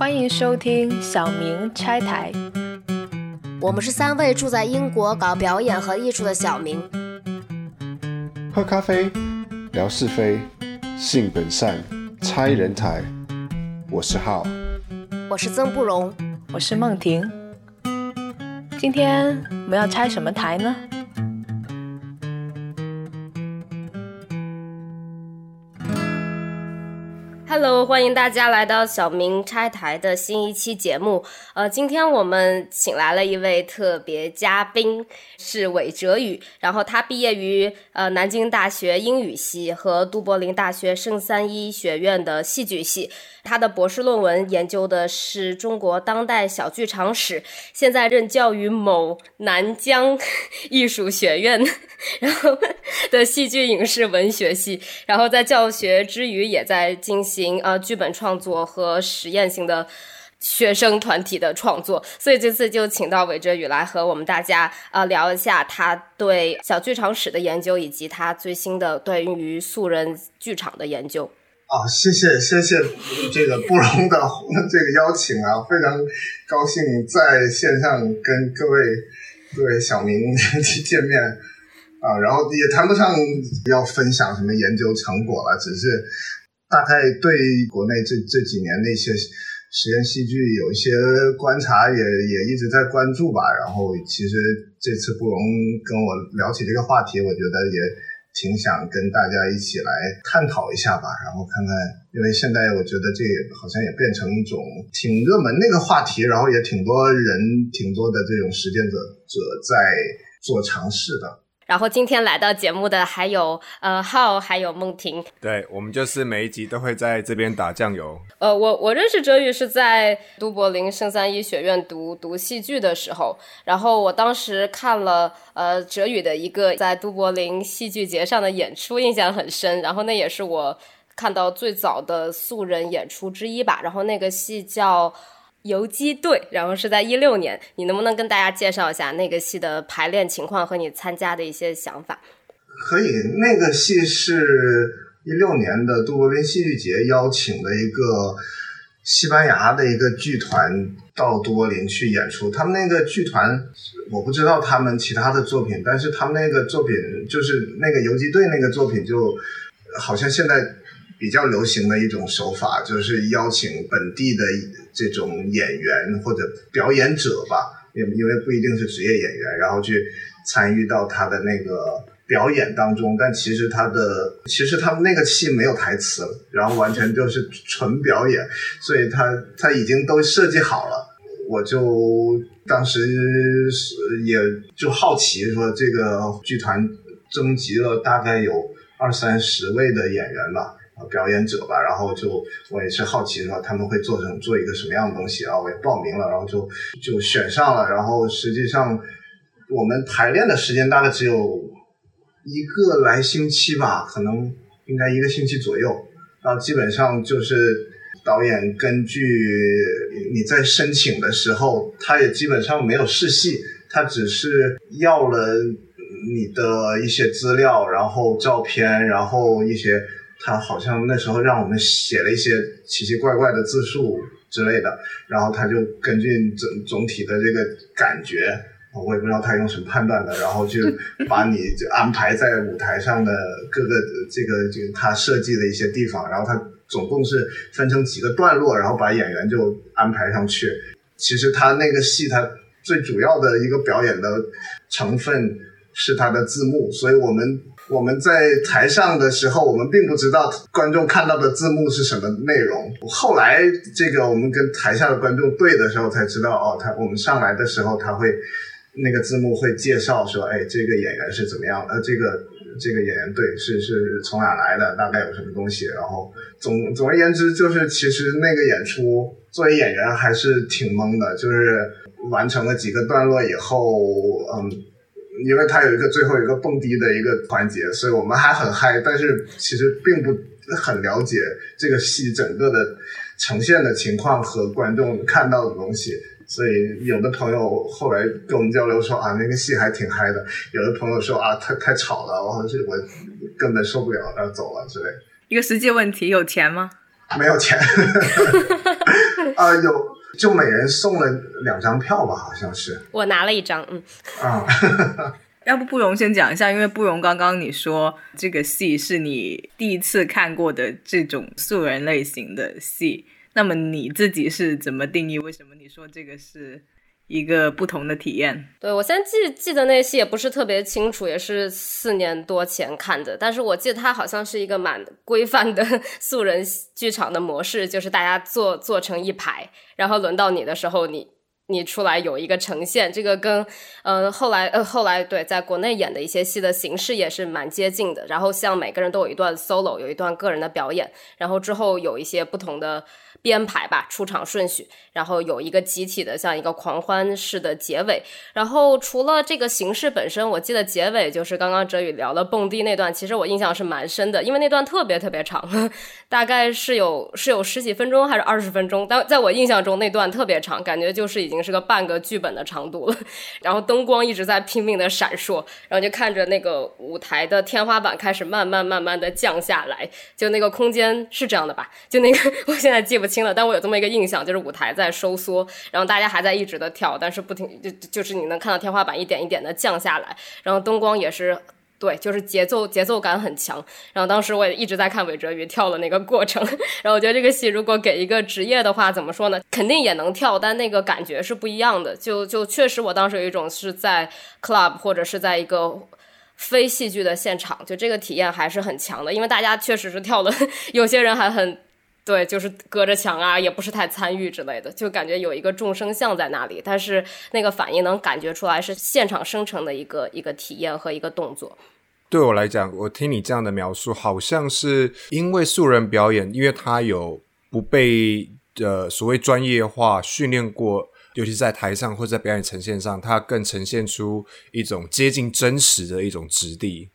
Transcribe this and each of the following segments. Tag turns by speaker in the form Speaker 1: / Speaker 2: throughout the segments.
Speaker 1: 欢迎收听小明拆台。
Speaker 2: 我们是三位住在英国搞表演和艺术的小明。
Speaker 3: 喝咖啡，聊是非，性本善，拆人台。我是浩，
Speaker 2: 我是曾不荣，
Speaker 1: 我是梦婷。今天我们要拆什么台呢
Speaker 2: ？Hello，欢迎大家来到小明拆台的新一期节目。呃，今天我们请来了一位特别嘉宾，是韦哲宇。然后他毕业于呃南京大学英语系和都柏林大学圣三一学院的戏剧系。他的博士论文研究的是中国当代小剧场史，现在任教于某南疆艺术学院，然后的戏剧影视文学系，然后在教学之余也在进行呃剧本创作和实验性的学生团体的创作，所以这次就请到韦哲宇来和我们大家呃聊一下他对小剧场史的研究，以及他最新的对于素人剧场的研究。
Speaker 4: 啊，谢谢谢谢这个不容的 这个邀请啊，非常高兴在线上跟各位各位小明 去见面啊，然后也谈不上要分享什么研究成果了，只是大概对国内这这几年那些实验戏剧有一些观察，也也一直在关注吧。然后其实这次布隆跟我聊起这个话题，我觉得也。挺想跟大家一起来探讨一下吧，然后看看，因为现在我觉得这好像也变成一种挺热门那个话题，然后也挺多人、挺多的这种实践者者在做尝试的。
Speaker 2: 然后今天来到节目的还有呃浩，还有梦婷。
Speaker 5: 对我们就是每一集都会在这边打酱油。
Speaker 2: 呃，我我认识哲宇是在都柏林圣三一学院读读戏剧的时候，然后我当时看了呃哲宇的一个在都柏林戏剧节上的演出，印象很深。然后那也是我看到最早的素人演出之一吧。然后那个戏叫。游击队，然后是在一六年，你能不能跟大家介绍一下那个戏的排练情况和你参加的一些想法？
Speaker 4: 可以，那个戏是一六年的杜柏林戏剧节邀请的一个西班牙的一个剧团到都柏林去演出。他们那个剧团，我不知道他们其他的作品，但是他们那个作品就是那个游击队那个作品，就好像现在。比较流行的一种手法，就是邀请本地的这种演员或者表演者吧，因因为不一定是职业演员，然后去参与到他的那个表演当中。但其实他的其实他们那个戏没有台词，然后完全就是纯表演，所以他他已经都设计好了。我就当时也就好奇说，这个剧团征集了大概有二三十位的演员吧。表演者吧，然后就我也是好奇说他们会做成做一个什么样的东西啊，我也报名了，然后就就选上了，然后实际上我们排练的时间大概只有一个来星期吧，可能应该一个星期左右，然后基本上就是导演根据你在申请的时候，他也基本上没有试戏，他只是要了你的一些资料，然后照片，然后一些。他好像那时候让我们写了一些奇奇怪怪的字数之类的，然后他就根据总总体的这个感觉，我也不知道他用什么判断的，然后就 把你就安排在舞台上的各个这个这个他设计的一些地方，然后他总共是分成几个段落，然后把演员就安排上去。其实他那个戏，他最主要的一个表演的成分是他的字幕，所以我们。我们在台上的时候，我们并不知道观众看到的字幕是什么内容。后来，这个我们跟台下的观众对的时候，才知道哦，他我们上来的时候，他会那个字幕会介绍说，哎，这个演员是怎么样？呃，这个这个演员对是是从哪来的？大概有什么东西？然后总总而言之，就是其实那个演出作为演员还是挺懵的，就是完成了几个段落以后，嗯。因为它有一个最后一个蹦迪的一个环节，所以我们还很嗨，但是其实并不很了解这个戏整个的呈现的情况和观众看到的东西，所以有的朋友后来跟我们交流说啊，那个戏还挺嗨的；有的朋友说啊，太太吵了，我是我根本受不了，然后走了之类。
Speaker 1: 一个实际问题，有钱吗？
Speaker 4: 没有钱。啊，有就每人送了两张票吧，好像是
Speaker 2: 我拿了一张，嗯，
Speaker 4: 啊。
Speaker 6: 要不不容先讲一下，因为不容刚刚你说这个戏是你第一次看过的这种素人类型的戏，那么你自己是怎么定义？为什么你说这个是一个不同的体验？
Speaker 2: 对我现在记记得那戏也不是特别清楚，也是四年多前看的，但是我记得它好像是一个蛮规范的 素人剧场的模式，就是大家坐坐成一排，然后轮到你的时候，你。你出来有一个呈现，这个跟，呃，后来呃后来对，在国内演的一些戏的形式也是蛮接近的。然后像每个人都有一段 solo，有一段个人的表演，然后之后有一些不同的。编排吧，出场顺序，然后有一个集体的像一个狂欢式的结尾。然后除了这个形式本身，我记得结尾就是刚刚哲宇聊了蹦迪那段，其实我印象是蛮深的，因为那段特别特别长，大概是有是有十几分钟还是二十分钟，但在我印象中那段特别长，感觉就是已经是个半个剧本的长度了。然后灯光一直在拼命的闪烁，然后就看着那个舞台的天花板开始慢慢慢慢的降下来，就那个空间是这样的吧？就那个 我现在记不。清了，但我有这么一个印象，就是舞台在收缩，然后大家还在一直的跳，但是不停就就是你能看到天花板一点一点的降下来，然后灯光也是对，就是节奏节奏感很强。然后当时我也一直在看韦哲宇跳的那个过程，然后我觉得这个戏如果给一个职业的话，怎么说呢？肯定也能跳，但那个感觉是不一样的。就就确实，我当时有一种是在 club 或者是在一个非戏剧的现场，就这个体验还是很强的，因为大家确实是跳的，有些人还很。对，就是隔着墙啊，也不是太参与之类的，就感觉有一个众生相在那里，但是那个反应能感觉出来是现场生成的一个一个体验和一个动作。
Speaker 5: 对我来讲，我听你这样的描述，好像是因为素人表演，因为他有不被呃所谓专业化训练过，尤其在台上或者在表演呈现上，它更呈现出一种接近真实的一种质地。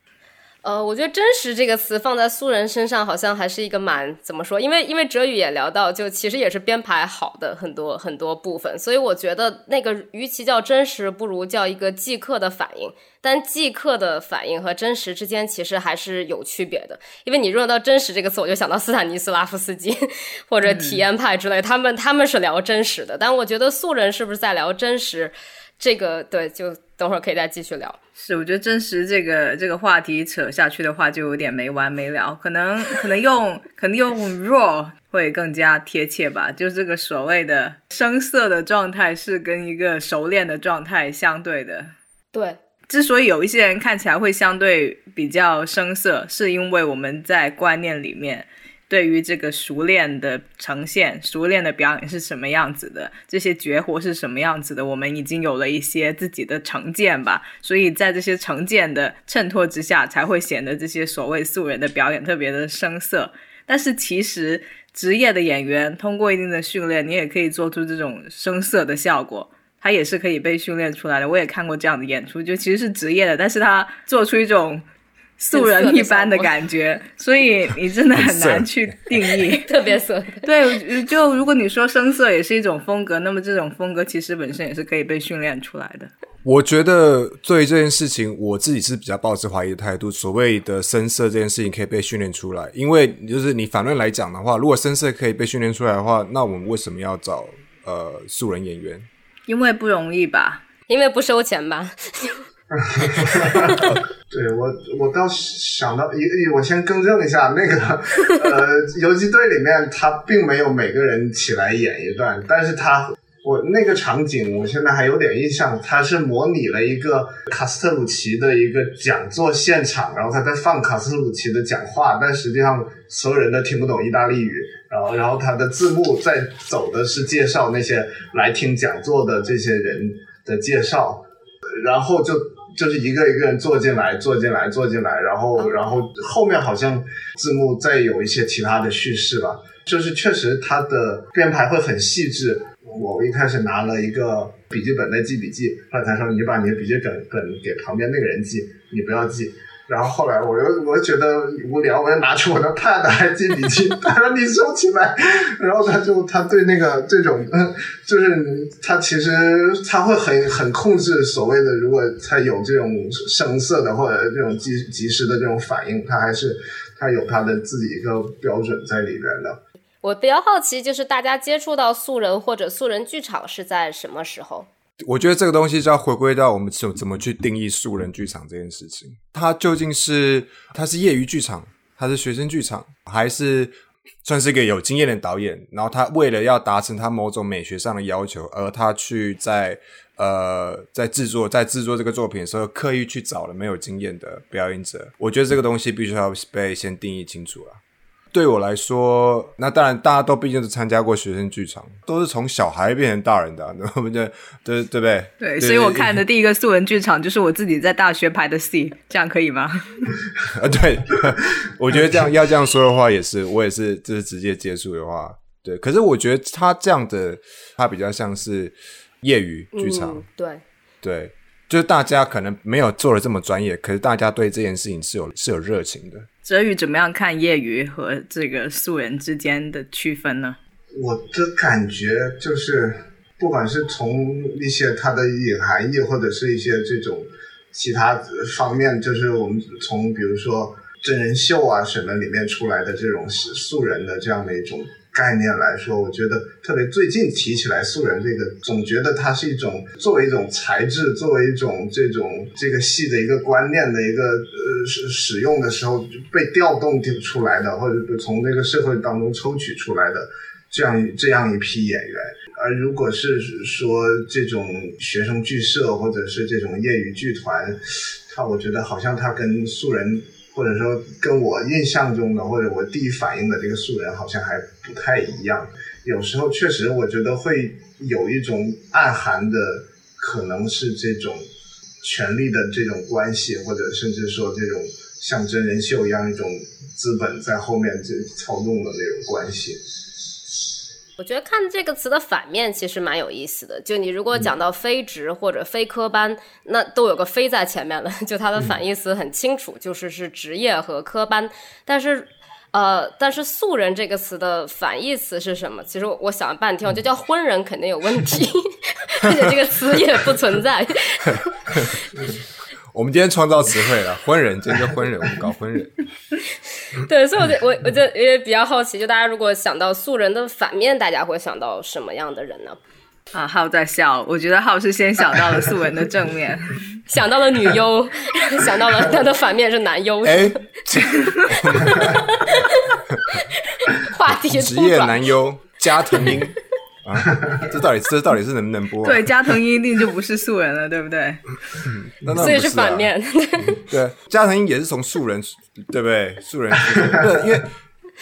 Speaker 2: 呃，我觉得“真实”这个词放在素人身上，好像还是一个蛮怎么说？因为因为哲宇也聊到，就其实也是编排好的很多很多部分，所以我觉得那个与其叫真实，不如叫一个即刻的反应。但即刻的反应和真实之间其实还是有区别的，因为你用到“真实”这个词，我就想到斯坦尼斯拉夫斯基 或者体验派之类，他们他们是聊真实的，但我觉得素人是不是在聊真实？这个对，就等会儿可以再继续聊。
Speaker 6: 是，我觉得真实这个这个话题扯下去的话，就有点没完没了。可能 可能用可能用 raw 会更加贴切吧。就这个所谓的生涩的状态，是跟一个熟练的状态相对的。
Speaker 2: 对，
Speaker 6: 之所以有一些人看起来会相对比较生涩，是因为我们在观念里面。对于这个熟练的呈现、熟练的表演是什么样子的，这些绝活是什么样子的，我们已经有了一些自己的成见吧。所以在这些成见的衬托之下，才会显得这些所谓素人的表演特别的生涩。但是其实职业的演员通过一定的训练，你也可以做出这种生涩的效果，他也是可以被训练出来的。我也看过这样的演出，就其实是职业的，但是他做出一种。素人一般的感觉，所以你真的很难去定义。
Speaker 2: 特别色，
Speaker 6: 对，就如果你说深色也是一种风格，那么这种风格其实本身也是可以被训练出来的。
Speaker 5: 我觉得对于这件事情，我自己是比较抱持怀疑的态度。所谓的深色这件事情可以被训练出来，因为就是你反论来讲的话，如果深色可以被训练出来的话，那我们为什么要找呃素人演员？
Speaker 6: 因为不容易吧？
Speaker 2: 因为不收钱吧？
Speaker 4: 对我，我倒想到一，我先更正一下，那个呃，游击队里面他并没有每个人起来演一段，但是他我那个场景，我现在还有点印象，他是模拟了一个卡斯特鲁奇的一个讲座现场，然后他在放卡斯特鲁奇的讲话，但实际上所有人都听不懂意大利语，然后然后他的字幕在走的是介绍那些来听讲座的这些人的介绍，然后就。就是一个一个人坐进来，坐进来，坐进来，然后，然后后面好像字幕再有一些其他的叙事吧。就是确实它的编排会很细致。我一开始拿了一个笔记本在记笔记，后来他说你就把你的笔记本本给旁边那个人记，你不要记。然后后来我又我又觉得无聊，我又拿出我的 pad 来记笔记。他说你收起来。然后他就他对那个这种，就是他其实他会很很控制所谓的，如果他有这种声色的或者这种及及时的这种反应，他还是他有他的自己一个标准在里边的。
Speaker 2: 我比较好奇，就是大家接触到素人或者素人剧场是在什么时候？
Speaker 5: 我觉得这个东西就要回归到我们怎怎么去定义素人剧场这件事情。它究竟是它是业余剧场，它是学生剧场，还是算是一个有经验的导演？然后他为了要达成他某种美学上的要求，而他去在呃在制作在制作这个作品的时候，刻意去找了没有经验的表演者。我觉得这个东西必须要被先定义清楚了。对我来说，那当然，大家都毕竟是参加过学生剧场，都是从小孩变成大人的，对不对？对对不对？
Speaker 6: 对，所以我看的第一个素人剧场就是我自己在大学排的戏，这样可以吗？
Speaker 5: 啊，对，我觉得这样要这样说的话，也是我也是，就是直接接触的话，对。可是我觉得他这样的，他比较像是业余剧场，
Speaker 2: 对
Speaker 5: 对，就是大家可能没有做的这么专业，可是大家对这件事情是有是有热情的。
Speaker 6: 哲宇怎么样看业余和这个素人之间的区分呢？
Speaker 4: 我的感觉就是，不管是从一些它的隐含义，或者是一些这种其他方面，就是我们从比如说真人秀啊什么里面出来的这种素人的这样的一种。概念来说，我觉得特别最近提起来素人这个，总觉得它是一种作为一种材质，作为一种这种这个戏的一个观念的一个呃使使用的时候被调动出来的，或者从这个社会当中抽取出来的这样这样一批演员。而如果是说这种学生剧社或者是这种业余剧团，他我觉得好像他跟素人。或者说跟我印象中的或者我第一反应的这个素人好像还不太一样，有时候确实我觉得会有一种暗含的，可能是这种权力的这种关系，或者甚至说这种像真人秀一样一种资本在后面这操纵的那种关系。
Speaker 2: 我觉得看这个词的反面其实蛮有意思的。就你如果讲到非职或者非科班，那都有个“非”在前面了，就它的反义词很清楚，就是是职业和科班。但是，呃，但是“素人”这个词的反义词是什么？其实我想了半天，我就叫“婚人”肯定有问题，而且这个词也不存在。
Speaker 5: 我们今天创造词汇了，婚人，今天叫婚人，我们搞婚人。
Speaker 2: 对，所以我就我我就也比较好奇，就大家如果想到素人的反面，大家会想到什么样的人呢？
Speaker 6: 啊，浩在笑，我觉得浩是先想到了素人的正面，
Speaker 2: 想到了女优，想到了他的反面是男优。
Speaker 5: 哎，
Speaker 2: 话题
Speaker 5: 职业男优加藤鹰。啊，这到底这到底是能不能播？
Speaker 6: 对，加藤鹰一定就不是素人了，对不对？
Speaker 2: 所以是反面。
Speaker 5: 对，加藤鹰也是从素人，对不对？素人，对，因为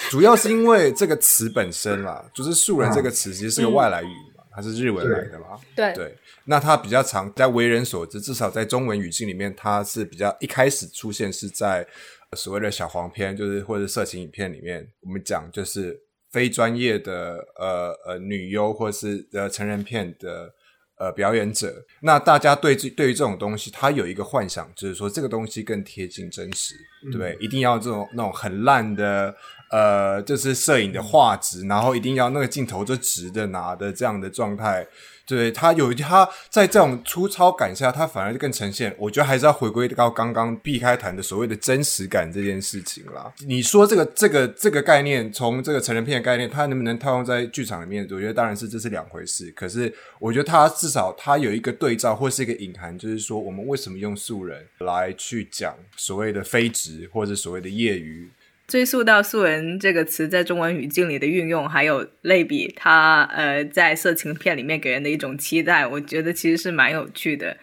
Speaker 5: 主要是因为这个词本身啦，就是素人这个词其实是个外来语嘛，它是日文来的嘛。
Speaker 2: 对
Speaker 5: 对，那它比较常在为人所知，至少在中文语境里面，它是比较一开始出现是在所谓的小黄片，就是或者色情影片里面，我们讲就是。非专业的呃呃女优或是呃成人片的呃表演者，那大家对这对于这种东西，他有一个幻想，就是说这个东西更贴近真实，对不对？一定要这种那种很烂的呃，就是摄影的画质，然后一定要那个镜头就直的拿的这样的状态。对他有他在这种粗糙感下，他反而更呈现。我觉得还是要回归到刚刚避开谈的所谓的真实感这件事情啦。你说这个这个这个概念，从这个成人片的概念，它能不能套用在剧场里面？我觉得当然是这是两回事。可是我觉得它至少它有一个对照或是一个隐含，就是说我们为什么用素人来去讲所谓的非职或者所谓的业余。
Speaker 6: 追溯到“素人”这个词在中文语境里的运用，还有类比它呃在色情片里面给人的一种期待，我觉得其实是蛮有趣的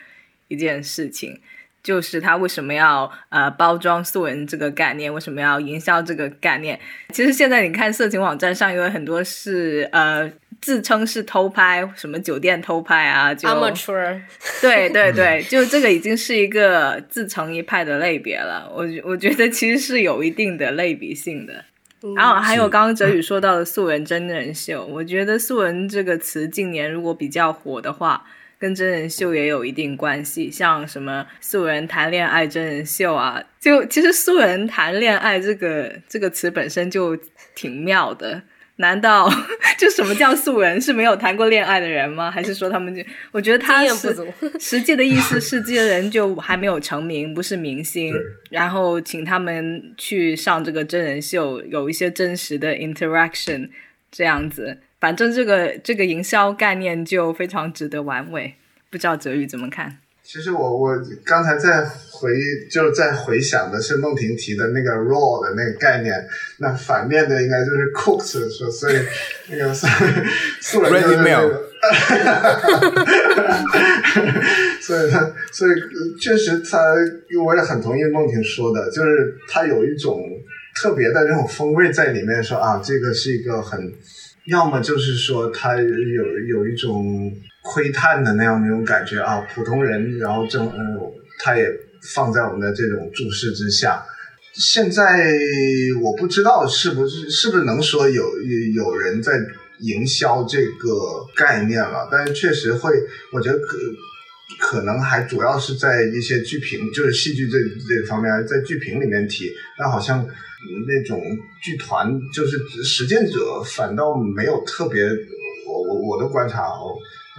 Speaker 6: 一件事情。就是他为什么要呃包装素人这个概念？为什么要营销这个概念？其实现在你看色情网站上有很多是呃。自称是偷拍，什么酒店偷拍啊？就
Speaker 2: amateur，
Speaker 6: 对对对，就这个已经是一个自成一派的类别了。我我觉得其实是有一定的类比性的。然后还有刚刚哲宇说到的素人真人秀，我觉得素人这个词近年如果比较火的话，跟真人秀也有一定关系。像什么素人谈恋爱真人秀啊，就其实素人谈恋爱这个这个词本身就挺妙的。难道 就什么叫素人是没有谈过恋爱的人吗？还是说他们就？我觉得他是实际的意思是这些人就还没有成名，不是明星，然后请他们去上这个真人秀，有一些真实的 interaction，这样子。反正这个这个营销概念就非常值得玩味，不知道哲宇怎么看？
Speaker 4: 其实我我刚才在回就是在回想的是孟婷提的那个 raw 的那个概念，那反面的应该就是 cooked，说所以那个素 素人就是那个，所以他所以确实他我也很同意孟婷说的，就是他有一种特别的那种风味在里面，说啊这个是一个很。要么就是说他有有一种窥探的那样那种感觉啊，普通人，然后正嗯，他也放在我们的这种注视之下。现在我不知道是不是是不是能说有有有人在营销这个概念了，但是确实会，我觉得可可能还主要是在一些剧评，就是戏剧这这方面，在剧评里面提，但好像。那种剧团就是实践者，反倒没有特别，我我我的观察哦，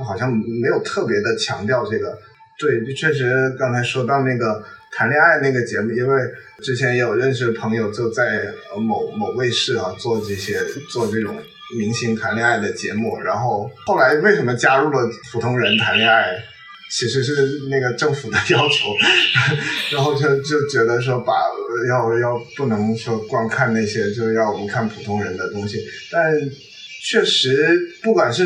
Speaker 4: 好像没有特别的强调这个。对，确实刚才说到那个谈恋爱那个节目，因为之前也有认识的朋友就在某某卫视啊做这些做这种明星谈恋爱的节目，然后后来为什么加入了普通人谈恋爱？其实是那个政府的 要求，然后就就觉得说把要要不能说光看那些，就要我们看普通人的东西。但确实，不管是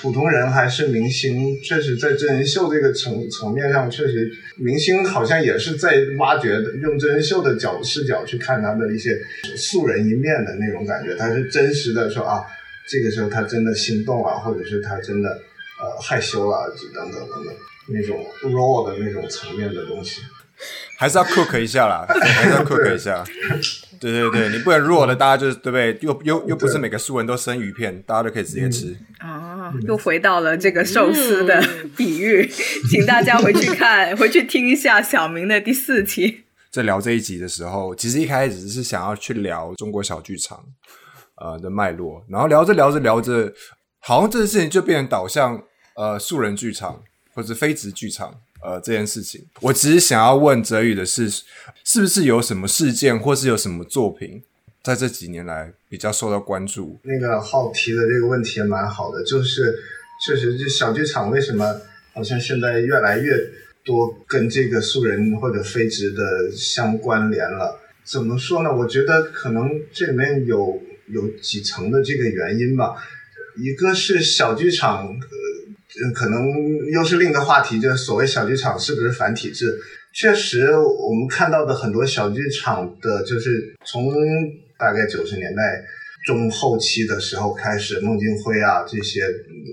Speaker 4: 普通人还是明星，确实在真人秀这个层层面上，确实明星好像也是在挖掘用真人秀的角视角去看他的一些素人一面的那种感觉。他是真实的说啊，这个时候他真的心动啊，或者是他真的。呃，害羞啦，就，等等等等，那种 raw 的那种层面的东西，
Speaker 5: 还是要 cook 一下啦，还是要 cook 一下。对对对，你不能 raw 的，大家就是对不对？又又又不是每个素人都生鱼片，大家都可以直接吃。
Speaker 6: 啊，又回到了这个寿司的比喻，请大家回去看，回去听一下小明的第四期。
Speaker 5: 在聊这一集的时候，其实一开始是想要去聊中国小剧场呃的脉络，然后聊着聊着聊着。好像这件事情就变成导向呃素人剧场或者非职剧场呃这件事情。我只是想要问哲宇的是，是不是有什么事件或是有什么作品在这几年来比较受到关注？
Speaker 4: 那个好提的这个问题也蛮好的，就是确实就小剧场为什么好像现在越来越多跟这个素人或者非职的相关联了？怎么说呢？我觉得可能这里面有有几层的这个原因吧。一个是小剧场，嗯，可能又是另一个话题，就是所谓小剧场是不是反体制？确实，我们看到的很多小剧场的，就是从大概九十年代中后期的时候开始，孟京辉啊这些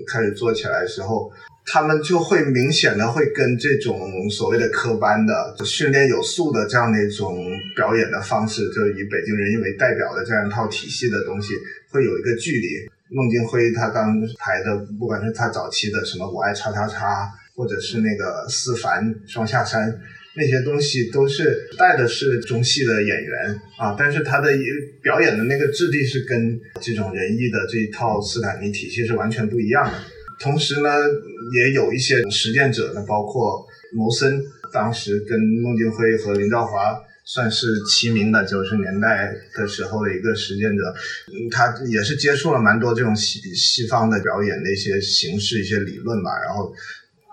Speaker 4: 开始做起来的时候，他们就会明显的会跟这种所谓的科班的训练有素的这样的一种表演的方式，就是以北京人艺为代表的这样一套体系的东西，会有一个距离。孟京辉他当排的，不管是他早期的什么我爱叉叉叉，或者是那个思凡双下山那些东西，都是带的是中戏的演员啊，但是他的表演的那个质地是跟这种仁义的这一套斯坦尼体系是完全不一样的。同时呢，也有一些实践者呢，包括牟森，当时跟孟京辉和林兆华。算是齐名的九十年代的时候的一个实践者，他也是接触了蛮多这种西西方的表演的一些形式、一些理论吧。然后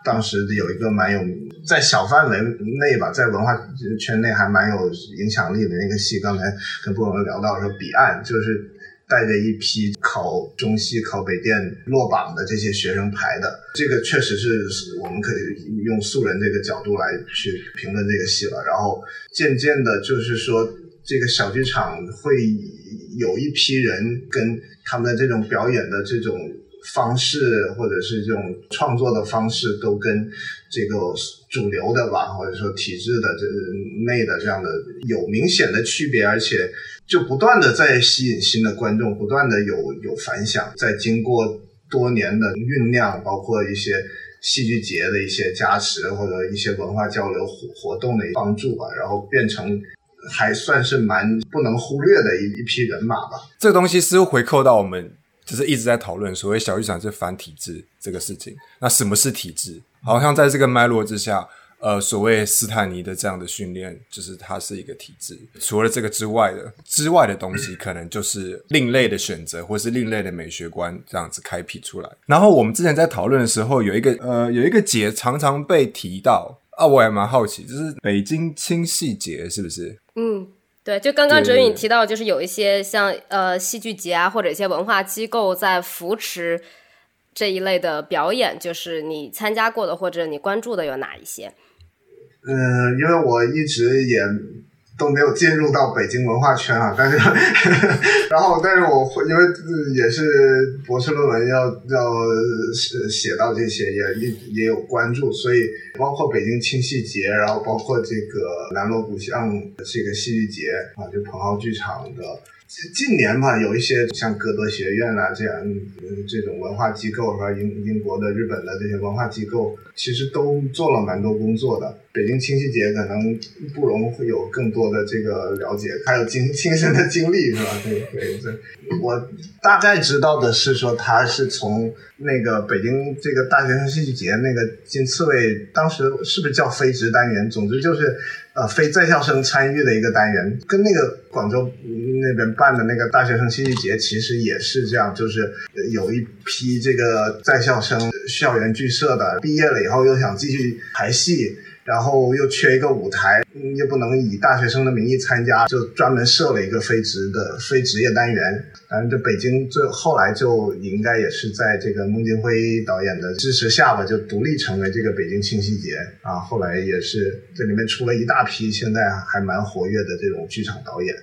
Speaker 4: 当时有一个蛮有在小范围内吧，在文化圈内还蛮有影响力的那个戏，刚才跟布友聊到说，彼岸就是。带着一批考中戏、考北电落榜的这些学生排的，这个确实是我们可以用素人这个角度来去评论这个戏了。然后渐渐的，就是说这个小剧场会有一批人跟他们的这种表演的这种方式，或者是这种创作的方式，都跟这个主流的吧，或者说体制的这内的这样的有明显的区别，而且。就不断的在吸引新的观众，不断的有有反响，在经过多年的酝酿，包括一些戏剧节的一些加持，或者一些文化交流活活动的帮助吧，然后变成还算是蛮不能忽略的一一批人马吧。
Speaker 5: 这个东西似乎回扣到我们，就是一直在讨论所谓小剧场是反体制这个事情。那什么是体制？好像在这个脉络之下，呃所谓斯坦尼的这样的训练，就是它是一个体制。除了这个之外的之外的东西，可能就是另类的选择，或是另类的美学观这样子开辟出来。然后我们之前在讨论的时候，有一个呃有一个节常常被提到啊，我也蛮好奇，就是北京清戏节是不是？
Speaker 2: 嗯，对，就刚刚哲宇你提到，就是有一些像呃戏剧节啊，或者一些文化机构在扶持这一类的表演，就是你参加过的或者你关注的有哪一些？
Speaker 4: 嗯，因为我一直也都没有进入到北京文化圈啊，但是，然后但是我会因为也是博士论文要要写写到这些，也也也有关注，所以包括北京清戏节，然后包括这个南锣鼓巷这个戏剧节啊，就蓬蒿剧场的。近年吧，有一些像歌德学院啊这样这种文化机构，和英英国的、日本的这些文化机构，其实都做了蛮多工作的。北京清戏节可能不容会有更多我的这个了解，还有亲亲身的经历是吧？对对对，我大概知道的是说，他是从那个北京这个大学生戏剧节那个金刺猬，当时是不是叫非职单元？总之就是呃非在校生参与的一个单元，跟那个广州那边办的那个大学生戏剧节其实也是这样，就是有一批这个在校生校园剧社的毕业了以后又想继续排戏。然后又缺一个舞台，又不能以大学生的名义参加，就专门设了一个非职的非职业单元。反正这北京最后来就应该也是在这个孟京辉导演的支持下吧，就独立成为这个北京清戏节啊。后来也是这里面出了一大批现在还蛮活跃的这种剧场导演。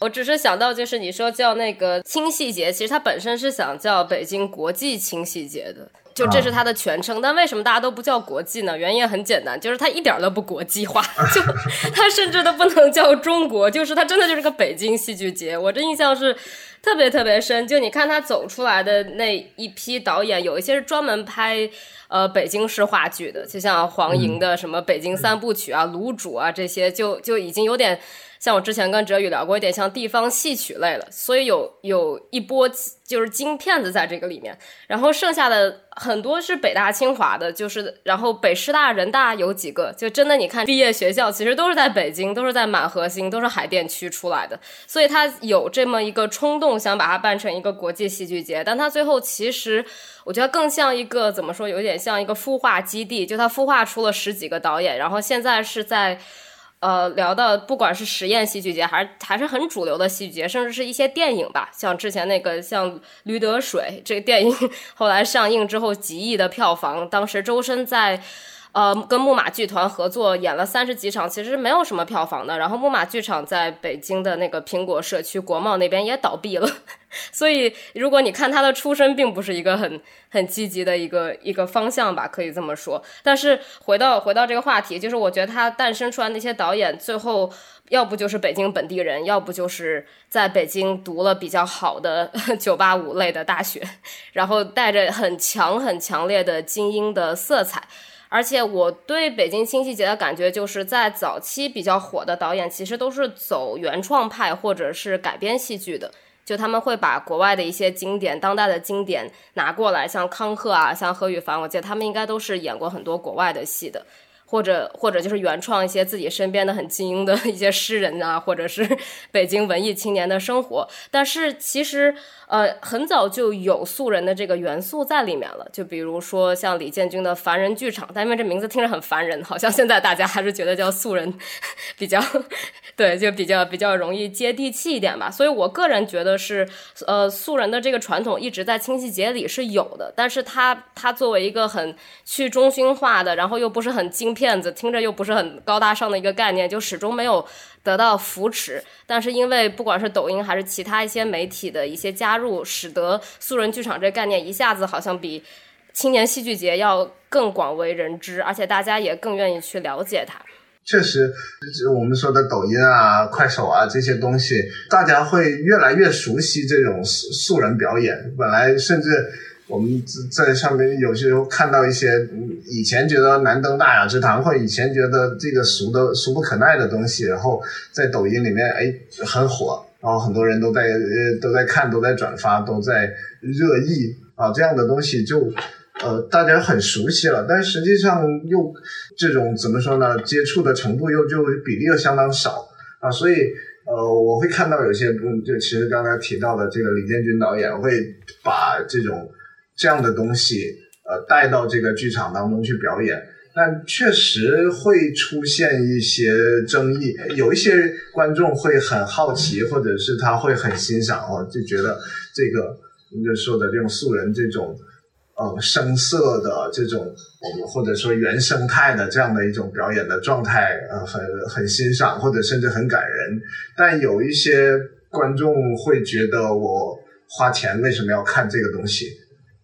Speaker 2: 我只是想到，就是你说叫那个清戏节，其实它本身是想叫北京国际清戏节的，就这是它的全称。但为什么大家都不叫国际呢？原因很简单，就是它一点儿都不国际化，就 它甚至都不能叫中国，就是它真的就是个北京戏剧节。我这印象是特别特别深，就你看他走出来的那一批导演，有一些是专门拍。呃，北京市话剧的，就像黄莹的什么《北京三部曲》啊、《卤煮》啊这些，就就已经有点像我之前跟哲宇聊过，有点像地方戏曲类了。所以有有一波就是金片子在这个里面，然后剩下的很多是北大、清华的，就是然后北师大、人大有几个，就真的你看毕业学校其实都是在北京，都是在满核心，都是海淀区出来的，所以他有这么一个冲动，想把它办成一个国际戏剧节，但他最后其实。我觉得更像一个怎么说，有点像一个孵化基地，就它孵化出了十几个导演，然后现在是在，呃，聊到不管是实验戏剧节，还是还是很主流的戏剧节，甚至是一些电影吧，像之前那个像《驴得水》这个电影，后来上映之后几亿的票房，当时周深在。呃，跟木马剧团合作演了三十几场，其实没有什么票房的。然后木马剧场在北京的那个苹果社区国贸那边也倒闭了，所以如果你看他的出身，并不是一个很很积极的一个一个方向吧，可以这么说。但是回到回到这个话题，就是我觉得他诞生出来那些导演，最后要不就是北京本地人，要不就是在北京读了比较好的 九八五类的大学，然后带着很强很强烈的精英的色彩。而且我对北京清戏节的感觉，就是在早期比较火的导演，其实都是走原创派或者是改编戏剧的，就他们会把国外的一些经典、当代的经典拿过来，像康赫啊，像何羽凡，我记得他们应该都是演过很多国外的戏的。或者或者就是原创一些自己身边的很精英的 一些诗人啊，或者是 北京文艺青年的生活。但是其实呃很早就有素人的这个元素在里面了，就比如说像李建军的凡人剧场，但因为这名字听着很烦人，好像现在大家还是觉得叫素人比较对，就比较比较容易接地气一点吧。所以我个人觉得是呃素人的这个传统一直在清晰节里是有的，但是它它作为一个很去中心化的，然后又不是很精。骗子听着又不是很高大上的一个概念，就始终没有得到扶持。但是因为不管是抖音还是其他一些媒体的一些加入，使得素人剧场这概念一下子好像比青年戏剧节要更广为人知，而且大家也更愿意去了解它。
Speaker 4: 确实，我们说的抖音啊、快手啊这些东西，大家会越来越熟悉这种素素人表演。本来甚至。我们在上面有些时候看到一些以前觉得难登大雅之堂，或以前觉得这个俗的俗不可耐的东西，然后在抖音里面哎很火，然后很多人都在呃都在看，都在转发，都在热议啊，这样的东西就呃大家很熟悉了，但实际上又这种怎么说呢，接触的程度又就比例又相当少啊，所以呃我会看到有些嗯就其实刚才提到的这个李建军导演会把这种这样的东西呃带到这个剧场当中去表演。但确实会出现一些争议，有一些观众会很好奇，或者是他会很欣赏哦，就觉得这个您就说的这种素人这种，呃，声色的这种，我们或者说原生态的这样的一种表演的状态，呃，很很欣赏，或者甚至很感人。但有一些观众会觉得，我花钱为什么要看这个东西？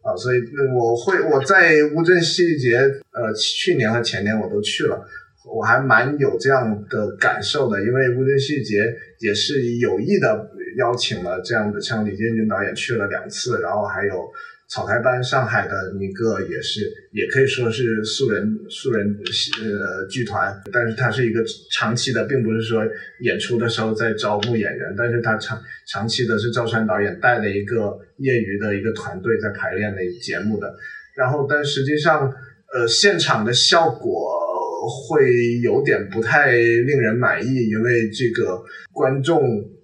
Speaker 4: 啊，所以我会我在乌镇戏剧节，呃，去年和前年我都去了，我还蛮有这样的感受的，因为乌镇戏剧节也是有意的邀请了这样的，像李建军导演去了两次，然后还有。草台班上海的一个也是，也可以说是素人素人呃剧团，但是它是一个长期的，并不是说演出的时候在招募演员，但是它长长期的是赵川导演带的一个业余的一个团队在排练的节目的，然后但实际上呃现场的效果会有点不太令人满意，因为这个观众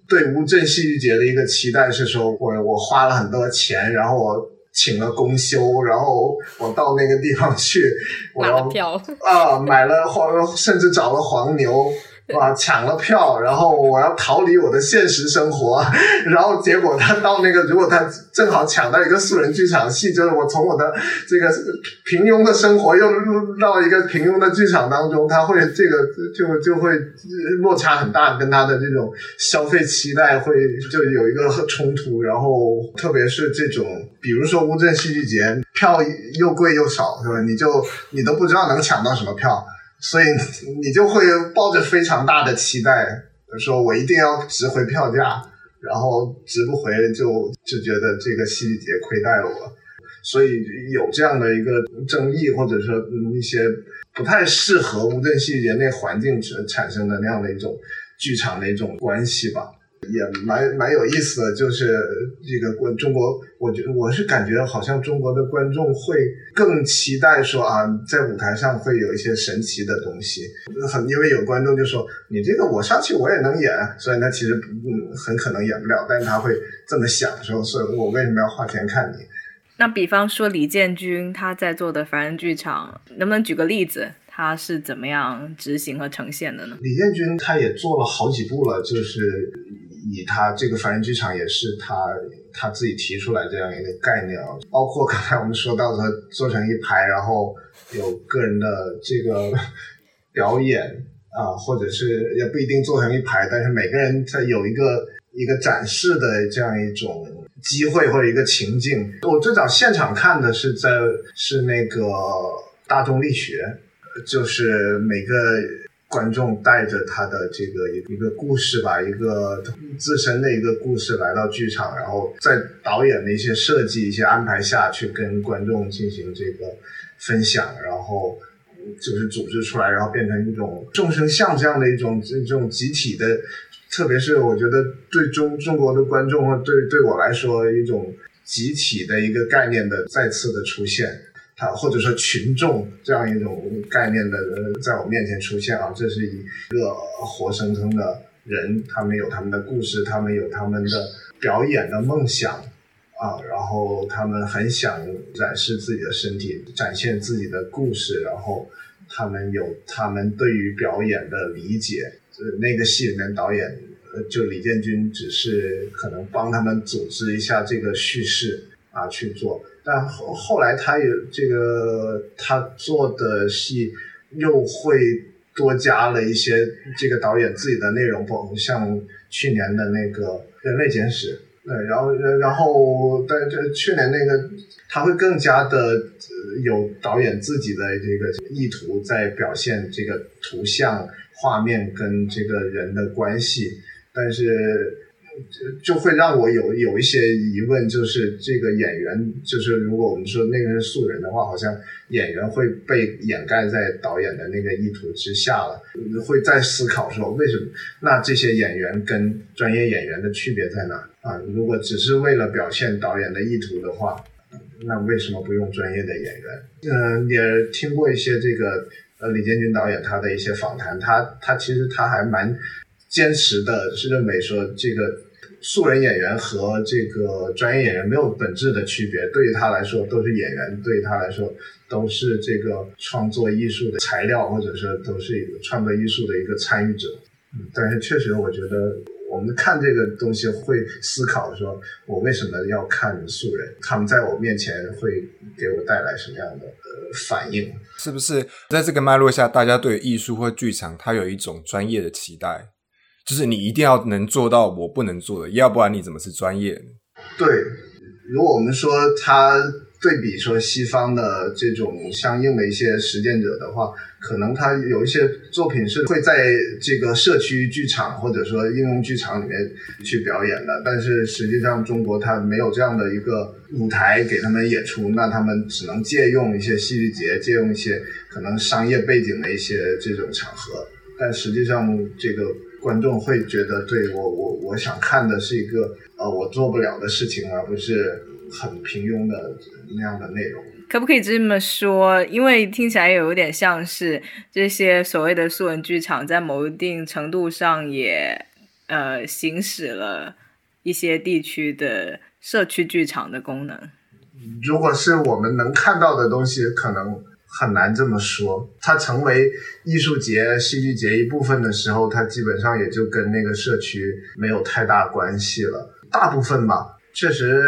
Speaker 4: 对乌镇戏剧节的一个期待是说我我花了很多钱，然后我。请了公休，然后我到那个地方去，我要啊买了黄，甚至找了黄牛。哇！抢了票，然后我要逃离我的现实生活，然后结果他到那个，如果他正好抢到一个素人剧场戏，就是我从我的这个平庸的生活又入到一个平庸的剧场当中，他会这个就就会落差很大，跟他的这种消费期待会就有一个冲突，然后特别是这种，比如说乌镇戏剧节，票又贵又少，是吧？你就你都不知道能抢到什么票。所以你就会抱着非常大的期待，说我一定要值回票价，然后值不回就就觉得这个戏剧节亏待了我，所以有这样的一个争议，或者说一些不太适合乌镇戏剧节那环境产生的那样的一种剧场的一种关系吧。也蛮蛮有意思的，就是这个观中国，我觉我是感觉好像中国的观众会更期待说啊，在舞台上会有一些神奇的东西。很因为有观众就说你这个我上去我也能演，所以他其实嗯很可能演不了，但是他会这么想说，所以我为什么要花钱看你？
Speaker 6: 那比方说李建军他在做的凡人剧场，能不能举个例子？他是怎么样执行和呈现的呢？
Speaker 4: 李建军他也做了好几部了，就是。以他这个凡人剧场也是他他自己提出来这样一个概念啊，包括刚才我们说到的做成一排，然后有个人的这个表演啊，或者是也不一定做成一排，但是每个人他有一个一个展示的这样一种机会或者一个情境。我最早现场看的是在是那个大众力学，就是每个。观众带着他的这个一一个故事吧，一个自身的一个故事来到剧场，然后在导演的一些设计、一些安排下去跟观众进行这个分享，然后就是组织出来，然后变成一种众生相这样的一种这种集体的，特别是我觉得对中中国的观众或对对我来说一种集体的一个概念的再次的出现。啊，或者说群众这样一种概念的人在我面前出现啊，这是一个活生生的人，他们有他们的故事，他们有他们的表演的梦想啊，然后他们很想展示自己的身体，展现自己的故事，然后他们有他们对于表演的理解。呃，那个戏里面导演就李建军只是可能帮他们组织一下这个叙事啊去做。但后后来他有这个他做的戏又会多加了一些这个导演自己的内容，不像去年的那个《人类简史》，对，然后然后但这去年那个他会更加的有导演自己的这个意图在表现这个图像画面跟这个人的关系，但是。就就会让我有有一些疑问，就是这个演员，就是如果我们说那个是素人的话，好像演员会被掩盖在导演的那个意图之下了，会在思考说为什么？那这些演员跟专业演员的区别在哪？啊，如果只是为了表现导演的意图的话，那为什么不用专业的演员？嗯，也听过一些这个呃李建军导演他的一些访谈，他他其实他还蛮坚持的，是认为说这个素人演员和这个专业演员没有本质的区别，对于他来说都是演员，对于他来说都是这个创作艺术的材料，或者说都是一个创作艺术的一个参与者。嗯，但是确实我觉得。我们看这个东西会思考，说我为什么要看素人？他们在我面前会给我带来什么样的呃反应？
Speaker 5: 是不是在这个脉络下，大家对艺术或剧场，它有一种专业的期待，就是你一定要能做到我不能做的，要不然你怎么是专业？
Speaker 4: 对，如果我们说他。对比说西方的这种相应的一些实践者的话，可能他有一些作品是会在这个社区剧场或者说应用剧场里面去表演的，但是实际上中国它没有这样的一个舞台给他们演出，那他们只能借用一些戏剧节，借用一些可能商业背景的一些这种场合，但实际上这个观众会觉得，对我我我想看的是一个呃我做不了的事情，而不是。很平庸的那样的内容，
Speaker 6: 可不可以这么说？因为听起来有点像是这些所谓的素人剧场，在某一定程度上也呃行使了一些地区的社区剧场的功能。
Speaker 4: 如果是我们能看到的东西，可能很难这么说。它成为艺术节、戏剧节一部分的时候，它基本上也就跟那个社区没有太大关系了。大部分吧，确实。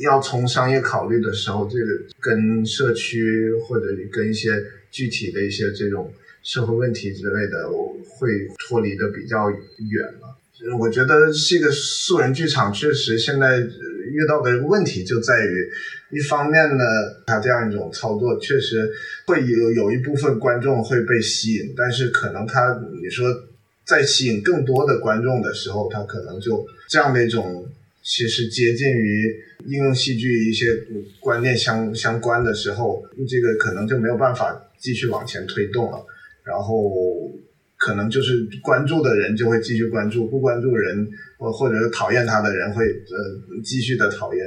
Speaker 4: 要从商业考虑的时候，这个跟社区或者跟一些具体的一些这种社会问题之类的，会脱离的比较远了。我觉得这个素人剧场确实现在遇到的一个问题就在于，一方面呢，它这样一种操作确实会有有一部分观众会被吸引，但是可能他你说在吸引更多的观众的时候，他可能就这样的一种。其实接近于应用戏剧一些观念相相关的时候，这个可能就没有办法继续往前推动了。然后可能就是关注的人就会继续关注，不关注人或或者是讨厌他的人会呃继续的讨厌。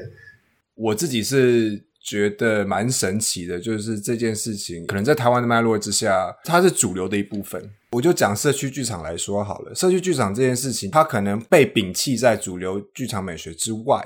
Speaker 5: 我自己是觉得蛮神奇的，就是这件事情可能在台湾的脉络之下，它是主流的一部分。我就讲社区剧场来说好了，社区剧场这件事情，它可能被摒弃在主流剧场美学之外，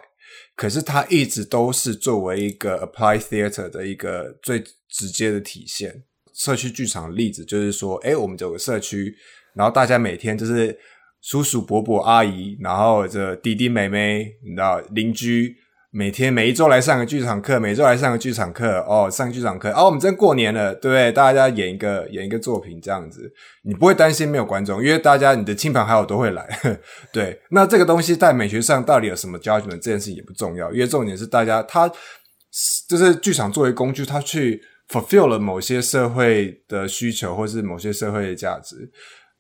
Speaker 5: 可是它一直都是作为一个 apply theater 的一个最直接的体现。社区剧场的例子就是说，哎，我们有个社区，然后大家每天就是叔叔伯伯阿姨，然后这弟弟妹妹，你知道邻居。每天每一周来上个剧场课，每周来上个剧场课哦，上剧场课哦，我们真过年了，对不对？大家演一个演一个作品这样子，你不会担心没有观众，因为大家你的亲朋好友都会来。对，那这个东西在美学上到底有什么价值呢这件事情也不重要，因为重点是大家他就是剧场作为工具，他去 fulfill 了某些社会的需求，或是某些社会的价值。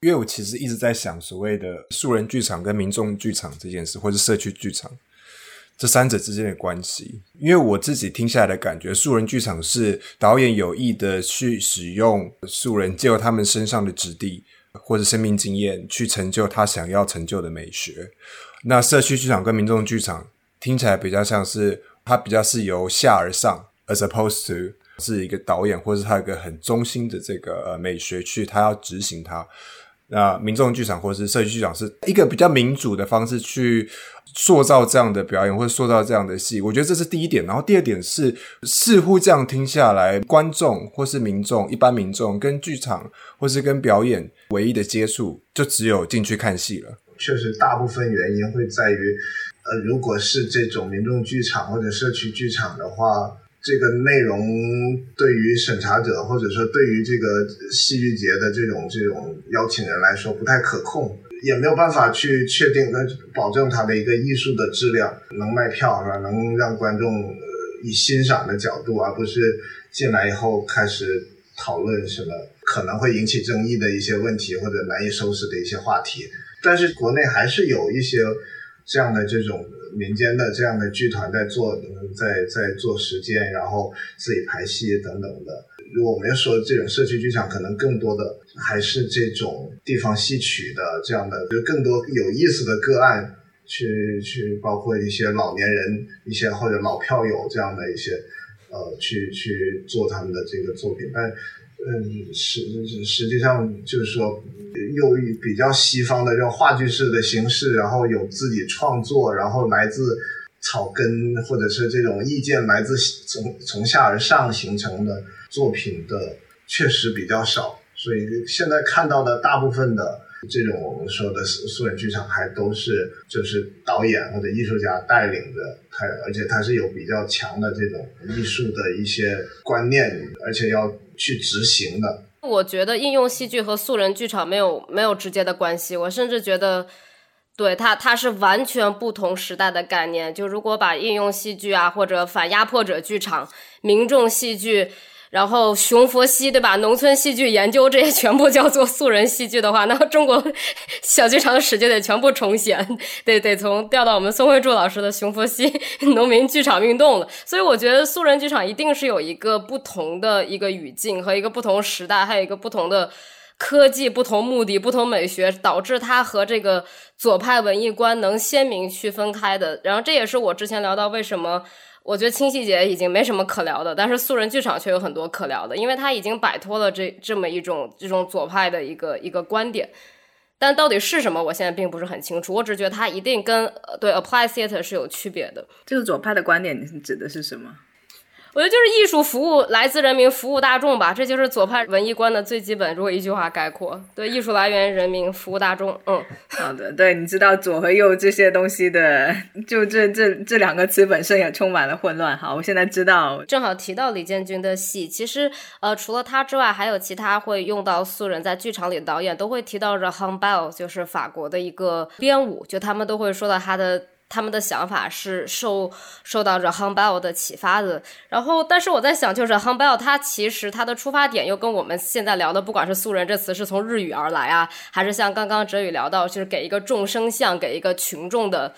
Speaker 5: 因为我其实一直在想所谓的素人剧场跟民众剧场这件事，或是社区剧场。这三者之间的关系，因为我自己听下来的感觉，素人剧场是导演有意的去使用素人，借由他们身上的质地或者生命经验，去成就他想要成就的美学。那社区剧场跟民众剧场听起来比较像是，它比较是由下而上，as opposed to 是一个导演或者他有一个很中心的这个呃美学去，他要执行它。那民众剧场或是社区剧场是一个比较民主的方式去塑造这样的表演或者塑造这样的戏，我觉得这是第一点。然后第二点是，似乎这样听下来，观众或是民众一般民众跟剧场或是跟表演唯一的接触，就只有进去看戏了。
Speaker 4: 确实，大部分原因会在于，呃，如果是这种民众剧场或者社区剧场的话。这个内容对于审查者，或者说对于这个戏剧节的这种这种邀请人来说不太可控，也没有办法去确定跟保证它的一个艺术的质量能卖票是吧？能让观众以欣赏的角度，而不是进来以后开始讨论什么可能会引起争议的一些问题或者难以收拾的一些话题。但是国内还是有一些这样的这种。民间的这样的剧团在做，在在做实践，然后自己排戏等等的。如果我们要说这种社区剧场，可能更多的还是这种地方戏曲的这样的，就更多有意思的个案去去包括一些老年人、一些或者老票友这样的一些呃去去做他们的这个作品，但嗯实实实际上就是说又比较西方的这种话剧式的形式，然后有自己创作，然后来自草根或者是这种意见来自从从下而上形成的作品的确实比较少，所以现在看到的大部分的。这种我们说的素人剧场还都是就是导演或者艺术家带领的，他而且他是有比较强的这种艺术的一些观念，而且要去执行的。
Speaker 2: 我觉得应用戏剧和素人剧场没有没有直接的关系，我甚至觉得，对它它是完全不同时代的概念。就如果把应用戏剧啊或者反压迫者剧场、民众戏剧。然后熊佛西对吧？农村戏剧研究这些全部叫做素人戏剧的话，那中国小剧场史就得全部重写，得得从调到我们宋慧柱老师的熊佛西 农民剧场运动了。所以我觉得素人剧场一定是有一个不同的一个语境和一个不同时代，还有一个不同的科技、不同目的、不同美学，导致它和这个左派文艺观能鲜明区分开的。然后这也是我之前聊到为什么。我觉得清细节已经没什么可聊的，但是素人剧场却有很多可聊的，因为他已经摆脱了这这么一种这种左派的一个一个观点，但到底是什么，我现在并不是很清楚。我只觉得他一定跟对 apply theater 是有区别的。
Speaker 6: 这个左派的观点，指的是什么？
Speaker 2: 我觉得就是艺术服务来自人民，服务大众吧，这就是左派文艺观的最基本。如果一句话概括，对艺术来源人民，服务大众。嗯，
Speaker 6: 好的，对，你知道左和右这些东西的，就这这这两个词本身也充满了混乱。好，我现在知道，
Speaker 2: 正好提到李建军的戏，其实呃，除了他之外，还有其他会用到素人在剧场里的导演都会提到 Raham Bell，就是法国的一个编舞，就他们都会说到他的。他们的想法是受受到 Raham Bell 的启发的，然后，但是我在想，就是 Raham Bell 他其实他的出发点又跟我们现在聊的，不管是素人这词是从日语而来啊，还是像刚刚哲宇聊到，就是给一个众生相，给一个群众的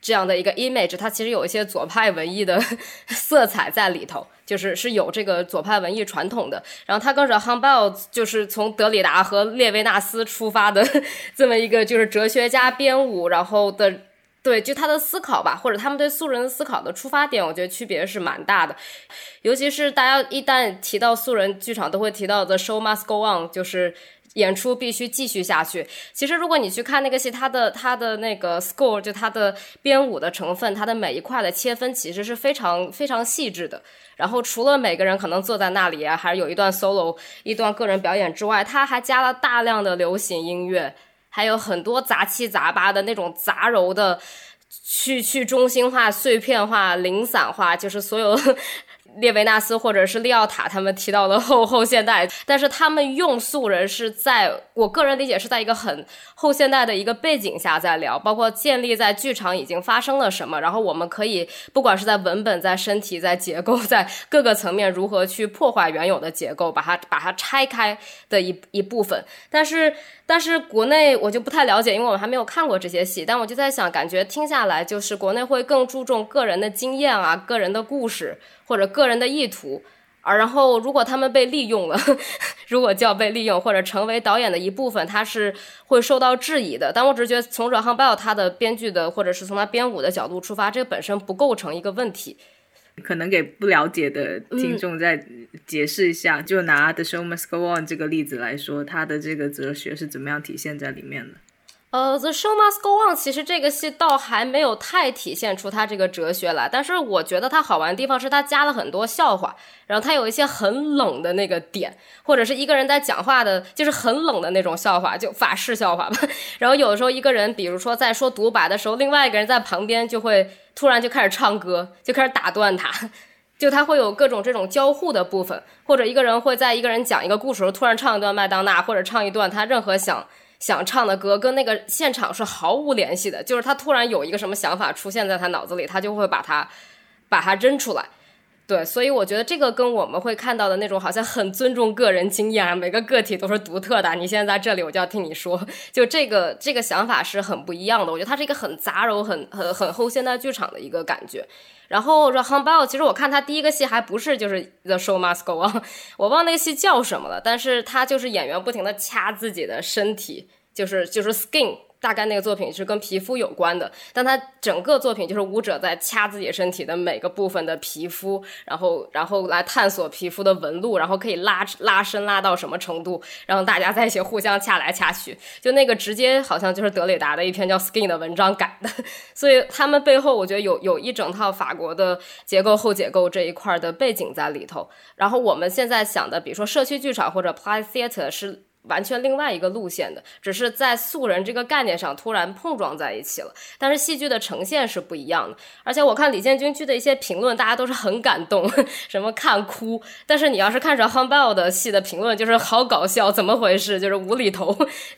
Speaker 2: 这样的一个 image，它其实有一些左派文艺的 色彩在里头，就是是有这个左派文艺传统的。然后他跟 Raham Bell 就是从德里达和列维纳斯出发的 这么一个就是哲学家编舞，然后的。对，就他的思考吧，或者他们对素人的思考的出发点，我觉得区别是蛮大的。尤其是大家一旦提到素人剧场，都会提到 The show must go on，就是演出必须继续下去。其实如果你去看那个戏，它的它的那个 score，就它的编舞的成分，它的每一块的切分，其实是非常非常细致的。然后除了每个人可能坐在那里啊，还是有一段 solo，一段个人表演之外，他还加了大量的流行音乐。还有很多杂七杂八的那种杂糅的，去去中心化、碎片化、零散化，就是所有。列维纳斯或者是利奥塔他们提到的后后现代，但是他们用素人是在我个人理解是在一个很后现代的一个背景下在聊，包括建立在剧场已经发生了什么，然后我们可以不管是在文本、在身体、在结构、在各个层面如何去破坏原有的结构，把它把它拆开的一一部分。但是但是国内我就不太了解，因为我们还没有看过这些戏，但我就在想，感觉听下来就是国内会更注重个人的经验啊，个人的故事。或者个人的意图，而然后如果他们被利用了，如果叫被利用或者成为导演的一部分，他是会受到质疑的。但我只是觉得，从阮航 l 他的编剧的，或者是从他编舞的角度出发，这个本身不构成一个问题。
Speaker 6: 可能给不了解的听众再解释一下，就拿《The Show Must Go On》这个例子来说，它的这个哲学是怎么样体现在里面的？
Speaker 2: 呃，The Show Must Go On，其实这个戏倒还没有太体现出它这个哲学来，但是我觉得它好玩的地方是它加了很多笑话，然后它有一些很冷的那个点，或者是一个人在讲话的，就是很冷的那种笑话，就法式笑话吧。然后有的时候一个人，比如说在说独白的时候，另外一个人在旁边就会突然就开始唱歌，就开始打断他，就他会有各种这种交互的部分，或者一个人会在一个人讲一个故事时候突然唱一段麦当娜，或者唱一段他任何想。想唱的歌跟那个现场是毫无联系的，就是他突然有一个什么想法出现在他脑子里，他就会把它把它扔出来。对，所以我觉得这个跟我们会看到的那种好像很尊重个人经验，每个个体都是独特的。你现在在这里，我就要听你说，就这个这个想法是很不一样的。我觉得它是一个很杂糅、很很很后现代剧场的一个感觉。然后说 h a m b a l 其实我看他第一个戏还不是就是 The Show Must Go On，我忘那个戏叫什么了，但是他就是演员不停的掐自己的身体，就是就是 skin 大概那个作品是跟皮肤有关的，但他整个作品就是舞者在掐自己身体的每个部分的皮肤，然后然后来探索皮肤的纹路，然后可以拉拉伸拉到什么程度，然后大家在一起互相掐来掐去，就那个直接好像就是德里达的一篇叫《Skin》的文章改的，所以他们背后我觉得有有一整套法国的结构后解构这一块的背景在里头。然后我们现在想的，比如说社区剧场或者 Play Theater 是。完全另外一个路线的，只是在素人这个概念上突然碰撞在一起了。但是戏剧的呈现是不一样的。而且我看李建军剧的一些评论，大家都是很感动，什么看哭。但是你要是看着 Humbell 的戏的评论，就是好搞笑，怎么回事？就是无厘头，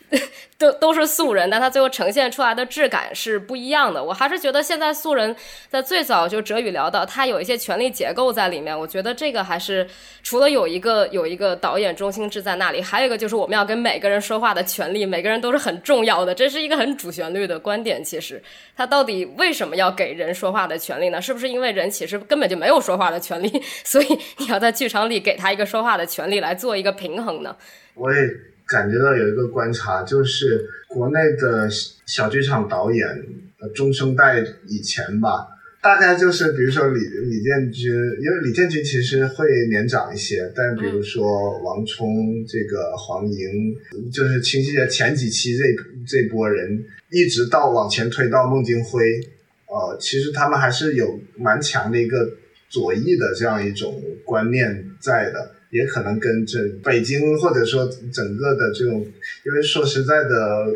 Speaker 2: 都都是素人，但他最后呈现出来的质感是不一样的。我还是觉得现在素人在最早就哲宇聊到，他有一些权力结构在里面。我觉得这个还是除了有一个有一个导演中心制在那里，还有一个就是我们要要。跟每个人说话的权利，每个人都是很重要的，这是一个很主旋律的观点。其实，他到底为什么要给人说话的权利呢？是不是因为人其实根本就没有说话的权利，所以你要在剧场里给他一个说话的权利来做一个平衡呢？
Speaker 4: 我也感觉到有一个观察，就是国内的小剧场导演，呃，中生代以前吧。大概就是，比如说李李建军，因为李建军其实会年长一些，但比如说王冲、这个黄莹，就是清晰的前几期这这波人，一直到往前推到孟京辉，呃，其实他们还是有蛮强的一个左翼的这样一种观念在的，也可能跟这北京或者说整个的这种，因为说实在的。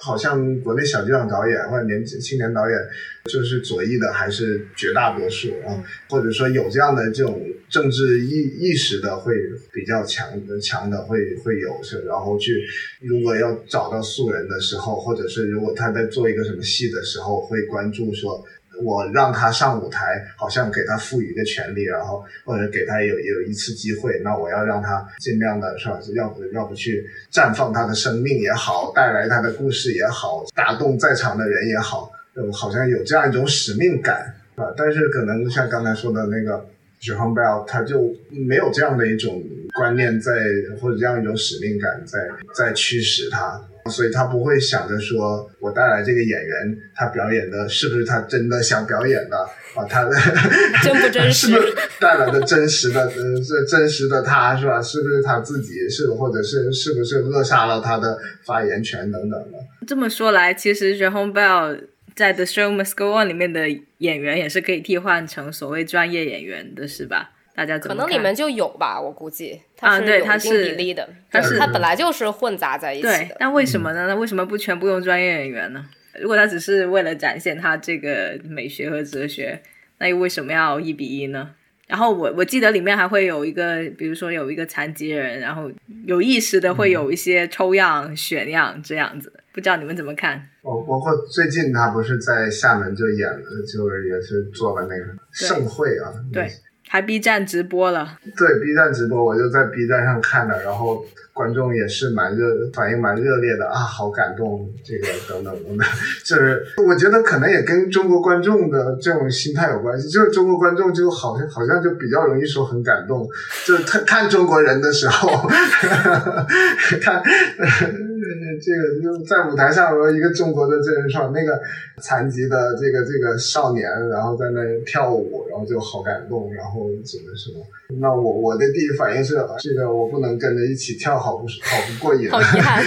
Speaker 4: 好像国内小剧场导演或者年轻青年导演，就是左翼的还是绝大多数啊，或者说有这样的这种政治意意识的会比较强强的会会有是，然后去如果要找到素人的时候，或者是如果他在做一个什么戏的时候，会关注说。我让他上舞台，好像给他赋予一个权利，然后或者给他有有一次机会，那我要让他尽量的是吧？要不要不去绽放他的生命也好，带来他的故事也好，打动在场的人也好，好像有这样一种使命感啊。但是可能像刚才说的那个 j o h n Bell，他就没有这样的一种观念在，或者这样一种使命感在在驱使他。所以他不会想着说，我带来这个演员，他表演的是不是他真的想表演的啊？他的
Speaker 2: 真不真实？
Speaker 4: 是不是带来的真实的？嗯，是真实的他是吧？是不是他自己？是或者是是不是扼杀了他的发言权等等的？
Speaker 6: 这么说来，其实 j e h o m Bell 在《The Show Must Go On》里面的演员也是可以替换成所谓专业演员的，是吧？大家
Speaker 2: 可能里面就有吧，我估计
Speaker 6: 啊，对，
Speaker 2: 他
Speaker 6: 是
Speaker 2: 比例的，
Speaker 6: 他是
Speaker 2: 他本来就是混杂在一起
Speaker 6: 的。但为什么呢？那为什么不全部用专业演员呢？如果他只是为了展现他这个美学和哲学，那又为什么要一比一呢？然后我我记得里面还会有一个，比如说有一个残疾人，然后有意识的会有一些抽样选样这样子，不知道你们怎么看？
Speaker 4: 哦，包括最近他不是在厦门就演了，就是也是做了那个盛会啊，
Speaker 6: 对。还 B 站直播了，
Speaker 4: 对 B 站直播，我就在 B 站上看的，然后观众也是蛮热，反应蛮热烈的啊，好感动，这个等等等等，就是我觉得可能也跟中国观众的这种心态有关系，就是中国观众就好像好像就比较容易说很感动，就是他看中国人的时候，看。这个就是在舞台上，说一个中国的真人唱那个残疾的这个这个少年，然后在那跳舞，然后就好感动，然后怎么什么？那我我的第一反应是，这个我不能跟着一起跳，好不好不过瘾。
Speaker 2: 好遗憾。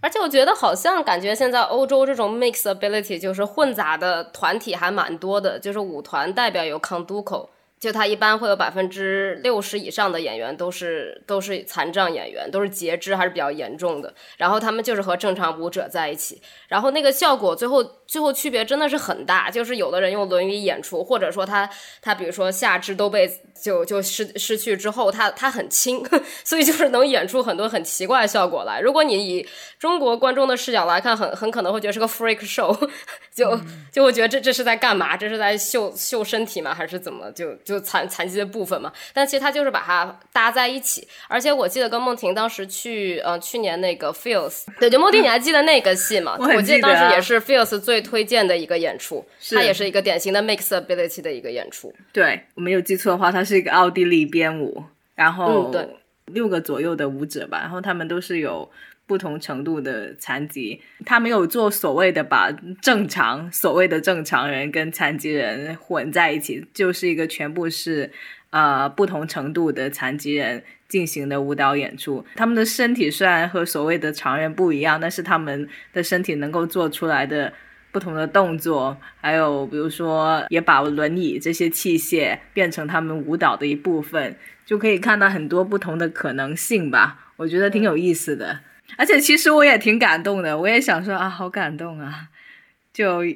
Speaker 2: 而且我觉得好像感觉现在欧洲这种 mix ability 就是混杂的团体还蛮多的，就是舞团代表有 conduco。就他一般会有百分之六十以上的演员都是都是残障演员，都是截肢还是比较严重的。然后他们就是和正常舞者在一起，然后那个效果最后最后区别真的是很大。就是有的人用轮椅演出，或者说他他比如说下肢都被就就失失去之后，他他很轻，所以就是能演出很多很奇怪的效果来。如果你以中国观众的视角来看，很很可能会觉得是个 freak show，就就会觉得这这是在干嘛？这是在秀秀身体吗？还是怎么就？就残残疾的部分嘛，但其实他就是把它搭在一起。而且我记得跟梦婷当时去，呃，去年那个 Feels，对，就梦婷，你还记得那个戏吗？我
Speaker 6: 记得
Speaker 2: 当时也是 Feels 最推荐的一个演出，它也是一个典型的 Mix Ability 的一个演出。
Speaker 6: 对我没有记错的话，它是一个奥地利编舞，然后
Speaker 2: 对
Speaker 6: 六个左右的舞者吧，然后他们都是有。不同程度的残疾，他没有做所谓的把正常所谓的正常人跟残疾人混在一起，就是一个全部是呃不同程度的残疾人进行的舞蹈演出。他们的身体虽然和所谓的常人不一样，但是他们的身体能够做出来的。不同的动作，还有比如说，也把轮椅这些器械变成他们舞蹈的一部分，就可以看到很多不同的可能性吧。我觉得挺有意思的，而且其实我也挺感动的，我也想说啊，好感动啊，就。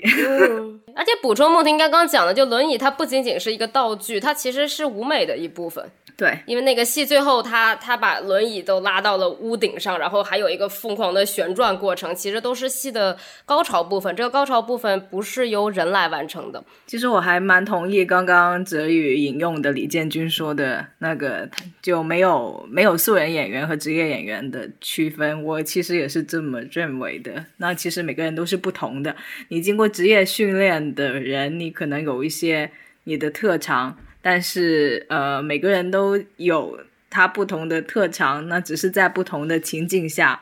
Speaker 2: 而且补充梦婷刚刚讲的，就轮椅它不仅仅是一个道具，它其实是舞美的一部分。
Speaker 6: 对，
Speaker 2: 因为那个戏最后，他他把轮椅都拉到了屋顶上，然后还有一个疯狂的旋转过程，其实都是戏的高潮部分。这个高潮部分不是由人来完成的。
Speaker 6: 其实我还蛮同意刚刚泽宇引用的李建军说的那个，就没有没有素人演员和职业演员的区分。我其实也是这么认为的。那其实每个人都是不同的。你经过职业训练的人，你可能有一些你的特长。但是，呃，每个人都有他不同的特长，那只是在不同的情境下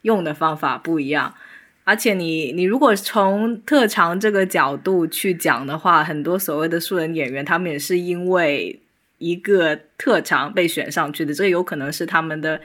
Speaker 6: 用的方法不一样。而且，你你如果从特长这个角度去讲的话，很多所谓的素人演员，他们也是因为一个特长被选上去的。这有可能是他们的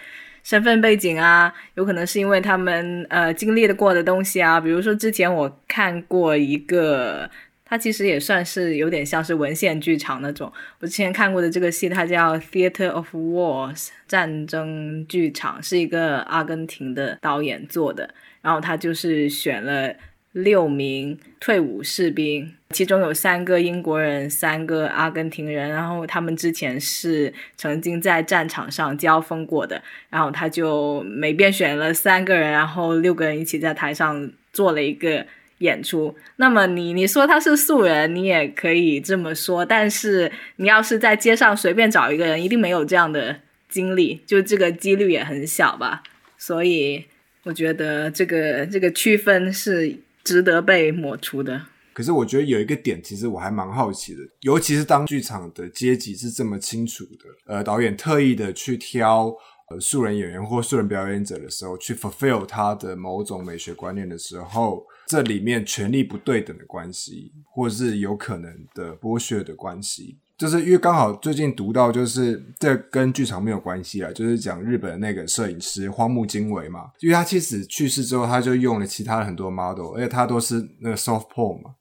Speaker 6: 身份背景啊，有可能是因为他们呃经历的过的东西啊。比如说，之前我看过一个。它其实也算是有点像是文献剧场那种。我之前看过的这个戏，它叫《Theater of Wars》战争剧场，是一个阿根廷的导演做的。然后他就是选了六名退伍士兵，其中有三个英国人，三个阿根廷人。然后他们之前是曾经在战场上交锋过的。然后他就每边选了三个人，然后六个人一起在台上做了一个。演出，那么你你说他是素人，你也可以这么说。但是你要是在街上随便找一个人，一定没有这样的经历，就这个几率也很小吧。所以我觉得这个这个区分是值得被抹除的。
Speaker 5: 可是我觉得有一个点，其实我还蛮好奇的，尤其是当剧场的阶级是这么清楚的，呃，导演特意的去挑呃素人演员或素人表演者的时候，去 fulfill 他的某种美学观念的时候。这里面权力不对等的关系，或是有可能的剥削的关系，就是因为刚好最近读到，就是这跟剧场没有关系了，就是讲日本那个摄影师荒木经惟嘛，因为他妻子去世之后，他就用了其他的很多 model，而且他都是那个 soft porn 嘛，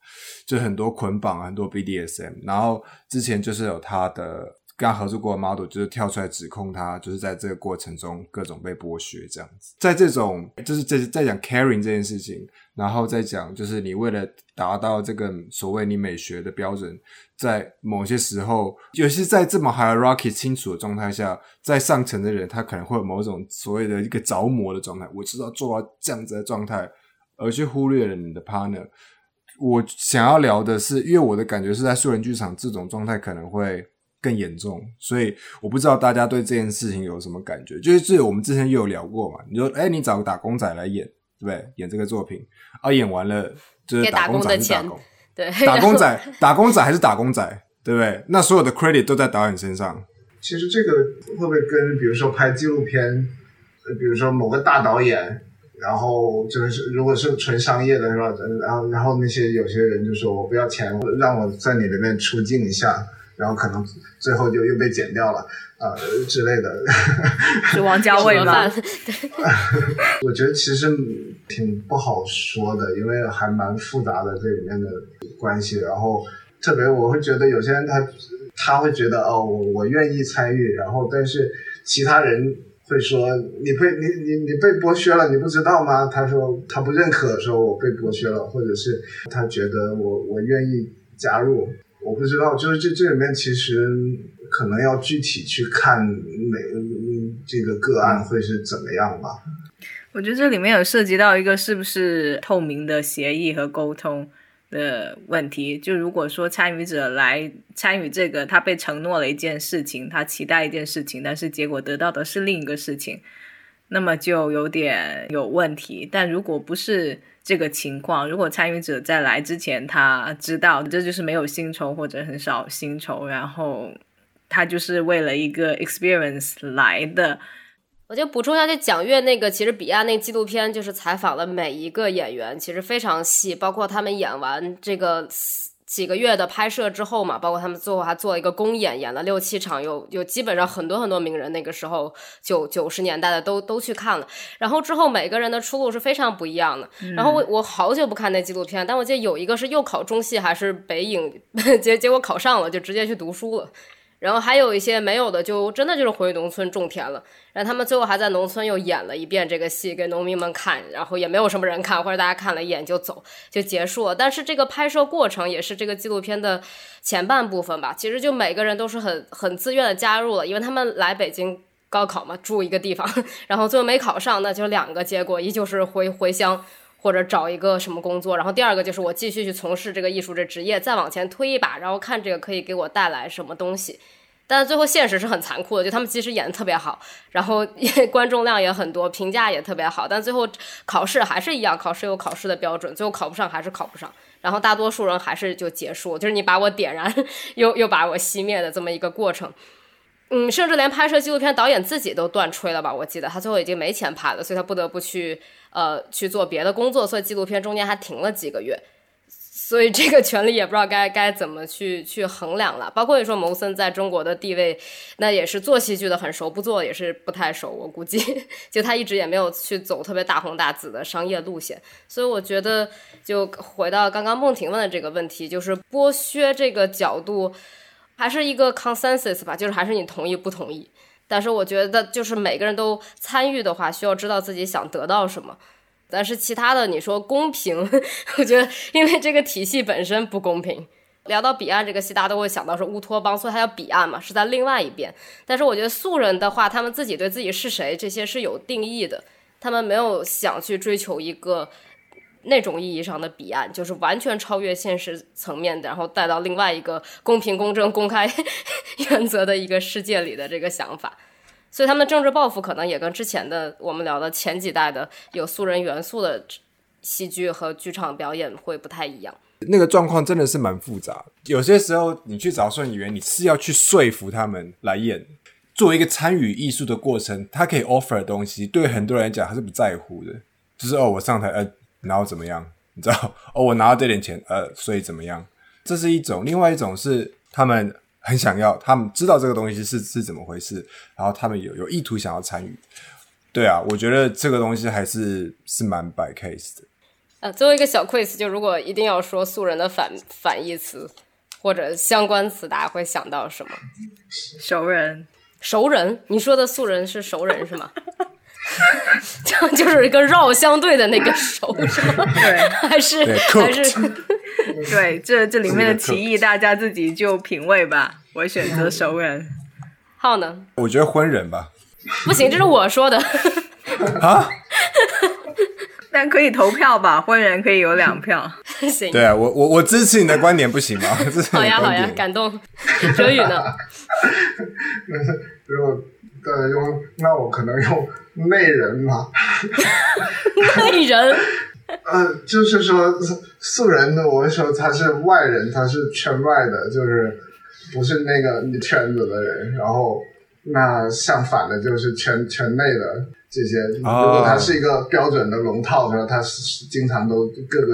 Speaker 5: 就很多捆绑，很多 BDSM，然后之前就是有他的。跟他合作过的 model 就是跳出来指控他，就是在这个过程中各种被剥削这样子。在这种就是在在讲 caring 这件事情，然后再讲就是你为了达到这个所谓你美学的标准，在某些时候，尤其是在这么 hierarchy 清楚的状态下，在上层的人他可能会有某种所谓的一个着魔的状态，我知道做到这样子的状态，而去忽略了你的 partner。我想要聊的是，因为我的感觉是在素人剧场这种状态可能会。更严重，所以我不知道大家对这件事情有什么感觉。就是这我们之前也有聊过嘛，你说，哎，你找个打工仔来演，对不对？演这个作品，啊，演完了就是打工仔是打工，
Speaker 2: 对，
Speaker 5: 打工仔，打工仔还是打工仔，对不对？那所有的 credit 都在导演身上。
Speaker 4: 其实这个会不会跟比如说拍纪录片，比如说某个大导演，然后就是如果是纯商业的是吧？然后然后那些有些人就说我不要钱，让我在你里面出镜一下。然后可能最后就又被剪掉了，呃之类的。
Speaker 6: 是王家卫吗？
Speaker 4: 我觉得其实挺不好说的，因为还蛮复杂的这里面的关系。然后特别我会觉得有些人他他会觉得哦，我我愿意参与，然后但是其他人会说你被你你你被剥削了，你不知道吗？他说他不认可，说我被剥削了，或者是他觉得我我愿意加入。我不知道，就是这这里面其实可能要具体去看每这个个案会是怎么样吧。
Speaker 6: 我觉得这里面有涉及到一个是不是透明的协议和沟通的问题。就如果说参与者来参与这个，他被承诺了一件事情，他期待一件事情，但是结果得到的是另一个事情，那么就有点有问题。但如果不是，这个情况，如果参与者在来之前他知道这就是没有薪酬或者很少薪酬，然后他就是为了一个 experience 来的。
Speaker 2: 我就补充一下，就蒋越那个，其实彼岸那纪录片就是采访了每一个演员，其实非常细，包括他们演完这个几个月的拍摄之后嘛，包括他们最后还做了一个公演，演了六七场，有有基本上很多很多名人那个时候九九十年代的都都去看了，然后之后每个人的出路是非常不一样的。然后我我好久不看那纪录片，但我记得有一个是又考中戏还是北影，结结果考上了，就直接去读书了。然后还有一些没有的，就真的就是回农村种田了。然后他们最后还在农村又演了一遍这个戏给农民们看，然后也没有什么人看，或者大家看了一眼就走就结束了。但是这个拍摄过程也是这个纪录片的前半部分吧。其实就每个人都是很很自愿的加入了，因为他们来北京高考嘛，住一个地方，然后最后没考上，那就两个结果，一就是回回乡。或者找一个什么工作，然后第二个就是我继续去从事这个艺术这职业，再往前推一把，然后看这个可以给我带来什么东西。但最后现实是很残酷的，就他们其实演的特别好，然后 观众量也很多，评价也特别好，但最后考试还是一样，考试有考试的标准，最后考不上还是考不上，然后大多数人还是就结束，就是你把我点燃，又又把我熄灭的这么一个过程。嗯，甚至连拍摄纪录片导演自己都断吹了吧？我记得他最后已经没钱拍了，所以他不得不去呃去做别的工作，所以纪录片中间还停了几个月。所以这个权利也不知道该该怎么去去衡量了。包括你说牟森在中国的地位，那也是做戏剧的很熟，不做也是不太熟。我估计，就他一直也没有去走特别大红大紫的商业路线。所以我觉得，就回到刚刚孟婷问的这个问题，就是剥削这个角度。还是一个 consensus 吧，就是还是你同意不同意。但是我觉得，就是每个人都参与的话，需要知道自己想得到什么。但是其他的，你说公平，我觉得因为这个体系本身不公平。聊到彼岸这个戏，大家都会想到是乌托邦，所以它叫彼岸嘛，是在另外一边。但是我觉得素人的话，他们自己对自己是谁这些是有定义的，他们没有想去追求一个。那种意义上的彼岸，就是完全超越现实层面，然后带到另外一个公平、公正、公开 原则的一个世界里的这个想法。所以他们政治抱负可能也跟之前的我们聊的前几代的有素人元素的戏剧和剧场表演会不太一样。
Speaker 5: 那个状况真的是蛮复杂。有些时候你去找素人演员，你是要去说服他们来演，作为一个参与艺术的过程，他可以 offer 的东西，对很多人来讲他是不在乎的。就是哦，我上台呃。然后怎么样？你知道 哦，我拿到这点钱，呃，所以怎么样？这是一种，另外一种是他们很想要，他们知道这个东西是是怎么回事，然后他们有有意图想要参与。对啊，我觉得这个东西还是是蛮摆 case 的。
Speaker 2: 呃，最后一个小 quiz，就如果一定要说素人的反反义词或者相关词，大家会想到什么？
Speaker 6: 熟人，
Speaker 2: 熟人，你说的素人是熟人是吗？这样 就是一个绕相对的那个手，是吗？
Speaker 6: 对，
Speaker 2: 还 是还是
Speaker 6: 对，这这里面的歧义大家自己就品味吧。我选择熟人，
Speaker 2: 浩呢？
Speaker 5: 我觉得婚人吧。
Speaker 2: 不行，这是我说的
Speaker 5: 啊。
Speaker 6: 但可以投票吧？婚人可以有两票。
Speaker 2: 行。
Speaker 5: 对啊，我我我支持你的观点，不行吗？
Speaker 2: 好呀好呀，感动。哲宇呢？
Speaker 4: 如果。对，用那我可能用内人吧。
Speaker 2: 内人。
Speaker 4: 呃，就是说素人的，我说他是外人，他是圈外的，就是不是那个圈子的人。然后那相反的，就是圈圈内的这些。如果他是一个标准的龙套，说他是经常都各个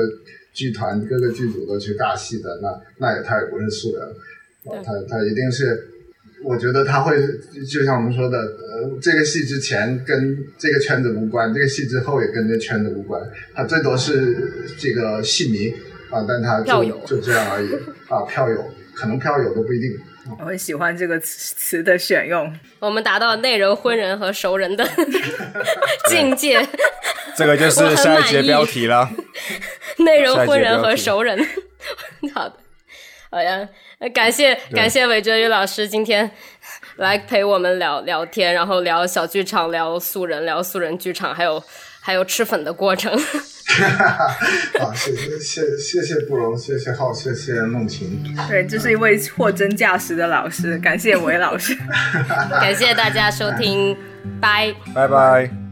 Speaker 4: 剧团、各个剧组都去尬戏的，那那也他也不是素人，他他一定是。我觉得他会就像我们说的，呃，这个戏之前跟这个圈子无关，这个戏之后也跟这圈子无关，他最多是这个戏迷啊，但他就就这样而已。啊，票友可能票友都不一定。
Speaker 6: 我很喜欢这个词词的选用，
Speaker 2: 我们达到内人、婚人和熟人的 境界，
Speaker 5: 这个就是下一节标题了。
Speaker 2: 内人、婚人和熟人，好的，好呀。感谢感谢韦哲宇老师今天来陪我们聊聊天，然后聊小剧场，聊素人，聊素人剧场，还有还有吃粉的过程。
Speaker 4: 好，谢谢谢谢谢不容，谢谢浩，谢谢梦晴。
Speaker 6: 对，这是一位货真价实的老师，感谢韦老师。
Speaker 2: 感谢大家收听，拜
Speaker 5: 拜拜。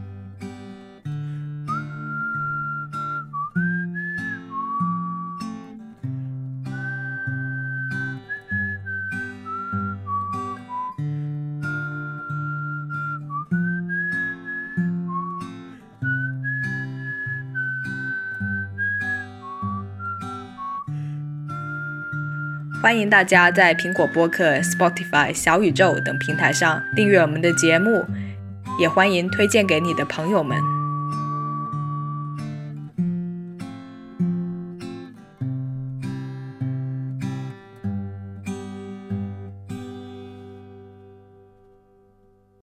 Speaker 6: 欢迎大家在苹果播客、Spotify、小宇宙等平台上订阅我们的节目，也欢迎推荐给你的朋友们。